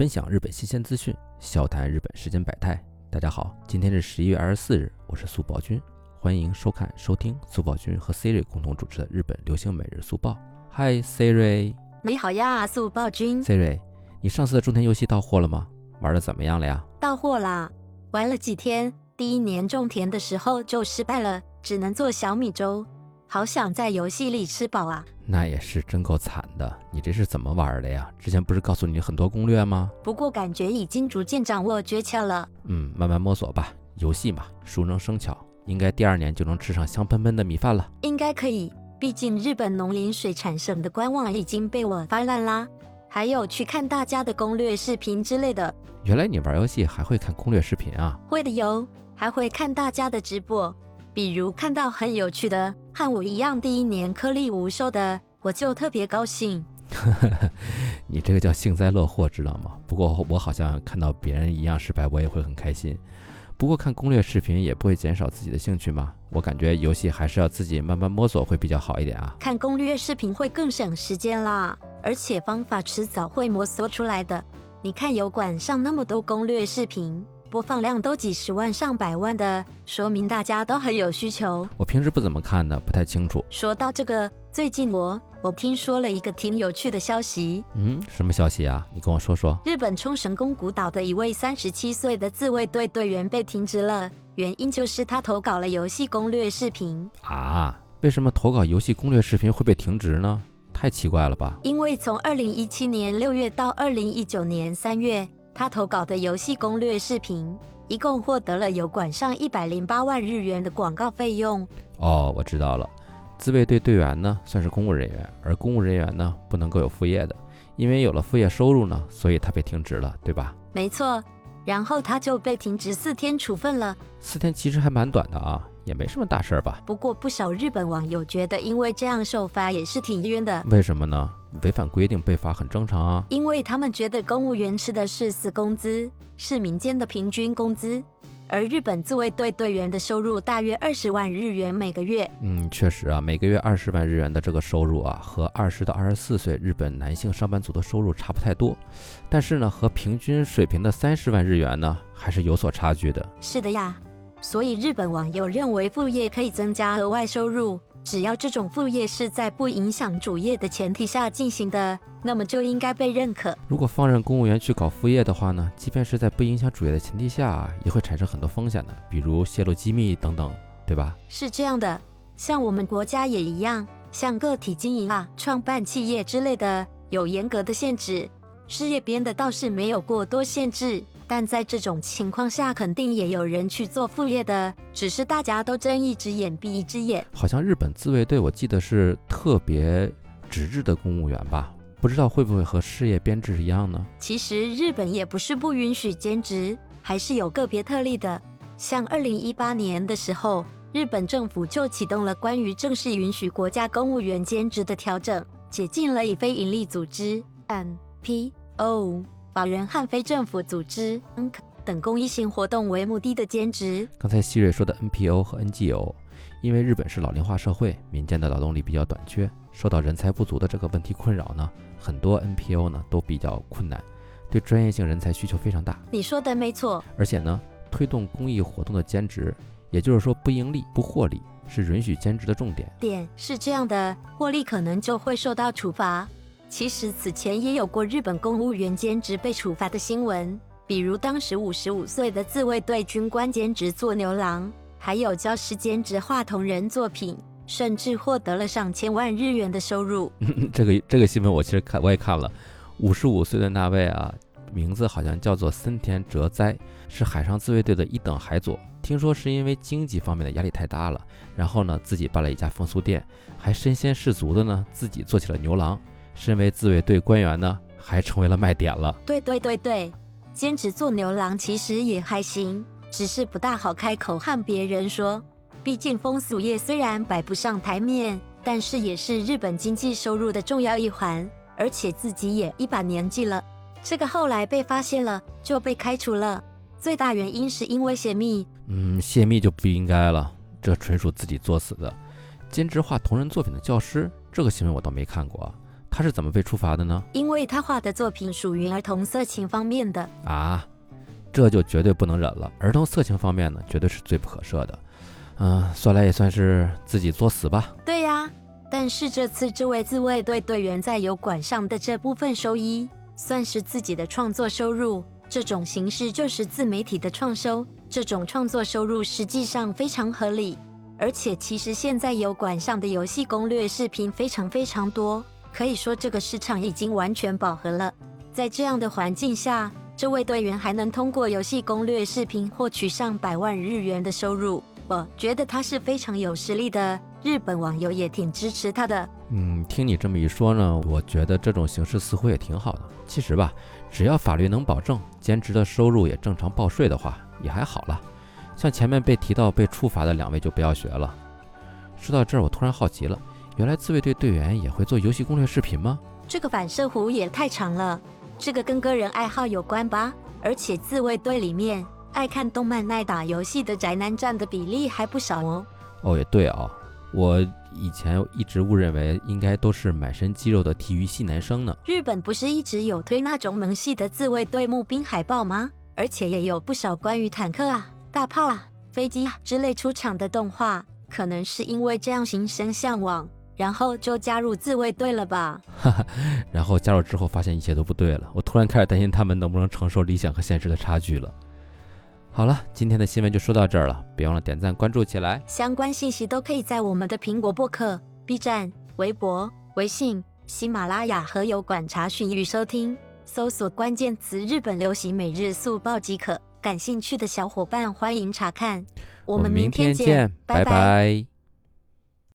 分享日本新鲜资讯，笑谈日本世间百态。大家好，今天是十一月二十四日，我是速报君，欢迎收看收听速报君和 Siri 共同主持的日本流行每日速报。嗨，Siri。你好呀，速报君。Siri，你上次的种田游戏到货了吗？玩的怎么样了呀？到货啦，玩了几天，第一年种田的时候就失败了，只能做小米粥。好想在游戏里吃饱啊！那也是真够惨的。你这是怎么玩的呀？之前不是告诉你很多攻略吗？不过感觉已经逐渐掌握诀窍了。嗯，慢慢摸索吧。游戏嘛，熟能生巧，应该第二年就能吃上香喷喷的米饭了。应该可以，毕竟日本农林水产省的官网已经被我翻烂啦。还有去看大家的攻略视频之类的。原来你玩游戏还会看攻略视频啊？会的哟，还会看大家的直播。比如看到很有趣的，和我一样第一年颗粒无收的，我就特别高兴。你这个叫幸灾乐祸，知道吗？不过我好像看到别人一样失败，我也会很开心。不过看攻略视频也不会减少自己的兴趣吗？我感觉游戏还是要自己慢慢摸索会比较好一点啊。看攻略视频会更省时间啦，而且方法迟早会摸索出来的。你看油管上那么多攻略视频。播放量都几十万上百万的，说明大家都很有需求。我平时不怎么看的，不太清楚。说到这个，最近我我听说了一个挺有趣的消息。嗯，什么消息啊？你跟我说说。日本冲绳宫古岛的一位三十七岁的自卫队队员被停职了，原因就是他投稿了游戏攻略视频。啊？为什么投稿游戏攻略视频会被停职呢？太奇怪了吧？因为从二零一七年六月到二零一九年三月。他投稿的游戏攻略视频，一共获得了有管上一百零八万日元的广告费用。哦，我知道了。自卫队队员呢，算是公务人员，而公务人员呢，不能够有副业的，因为有了副业收入呢，所以他被停职了，对吧？没错。然后他就被停职四天处分了。四天其实还蛮短的啊。也没什么大事儿吧。不过不少日本网友觉得，因为这样受罚也是挺冤的。为什么呢？违反规定被罚很正常啊。因为他们觉得公务员吃的是死工资，是民间的平均工资，而日本自卫队队员的收入大约二十万日元每个月。嗯，确实啊，每个月二十万日元的这个收入啊，和二十到二十四岁日本男性上班族的收入差不太多。但是呢，和平均水平的三十万日元呢，还是有所差距的。是的呀。所以日本网友认为副业可以增加额外收入，只要这种副业是在不影响主业的前提下进行的，那么就应该被认可。如果放任公务员去搞副业的话呢，即便是在不影响主业的前提下，也会产生很多风险的，比如泄露机密等等，对吧？是这样的，像我们国家也一样，像个体经营啊、创办企业之类的，有严格的限制。事业编的倒是没有过多限制。但在这种情况下，肯定也有人去做副业的，只是大家都睁一只眼闭一只眼。好像日本自卫队，我记得是特别纸质的公务员吧？不知道会不会和事业编制一样呢？其实日本也不是不允许兼职，还是有个别特例的。像二零一八年的时候，日本政府就启动了关于正式允许国家公务员兼职的调整，解禁了以非营利组织 NPO。法人和非政府组织等公益性活动为目的的兼职。刚才希瑞说的 NPO 和 NGO，因为日本是老龄化社会，民间的劳动力比较短缺，受到人才不足的这个问题困扰呢，很多 NPO 呢都比较困难，对专业性人才需求非常大。你说的没错。而且呢，推动公益活动的兼职，也就是说不盈利、不获利，是允许兼职的重点。点是这样的，获利可能就会受到处罚。其实此前也有过日本公务员兼职被处罚的新闻，比如当时五十五岁的自卫队军官兼职做牛郎，还有教师兼职画同人作品，甚至获得了上千万日元的收入。这个这个新闻我其实看我也看了，五十五岁的那位啊，名字好像叫做森田哲哉，是海上自卫队的一等海佐。听说是因为经济方面的压力太大了，然后呢自己办了一家风俗店，还身先士卒的呢自己做起了牛郎。身为自卫队官员呢，还成为了卖点了。对对对对，兼职做牛郎其实也还行，只是不大好开口和别人说。毕竟风俗业虽然摆不上台面，但是也是日本经济收入的重要一环。而且自己也一把年纪了，这个后来被发现了，就被开除了。最大原因是因为泄密。嗯，泄密就不应该了，这纯属自己作死的。兼职画同人作品的教师，这个新闻我倒没看过。他是怎么被处罚的呢？因为他画的作品属于儿童色情方面的。啊，这就绝对不能忍了。儿童色情方面呢，绝对是罪不可赦的。嗯，算来也算是自己作死吧。对呀，但是这次这位自卫队队员在油管上的这部分收益，算是自己的创作收入。这种形式就是自媒体的创收，这种创作收入实际上非常合理。而且其实现在油管上的游戏攻略视频非常非常多，可以说这个市场已经完全饱和了。在这样的环境下，这位队员还能通过游戏攻略视频获取上百万日元的收入，我觉得他是非常有实力的。日本网友也挺支持他的。嗯，听你这么一说呢，我觉得这种形式似乎也挺好的。其实吧。只要法律能保证兼职的收入也正常报税的话，也还好了。像前面被提到被处罚的两位就不要学了。说到这儿，我突然好奇了，原来自卫队队员也会做游戏攻略视频吗？这个反射弧也太长了，这个跟个人爱好有关吧？而且自卫队里面爱看动漫、爱打游戏的宅男占的比例还不少哦。哦，也对啊，我。以前一直误认为应该都是满身肌肉的体育系男生呢。日本不是一直有推那种萌系的自卫队募兵海报吗？而且也有不少关于坦克啊、大炮啊、飞机啊之类出场的动画。可能是因为这样心生向往，然后就加入自卫队了吧？哈哈，然后加入之后发现一切都不对了。我突然开始担心他们能不能承受理想和现实的差距了。好了，今天的新闻就说到这儿了，别忘了点赞关注起来。相关信息都可以在我们的苹果播客、B 站、微博、微信、喜马拉雅和油管查询与收听，搜索关键词“日本流行每日速报”即可。感兴趣的小伙伴欢迎查看。我们明天见，拜拜。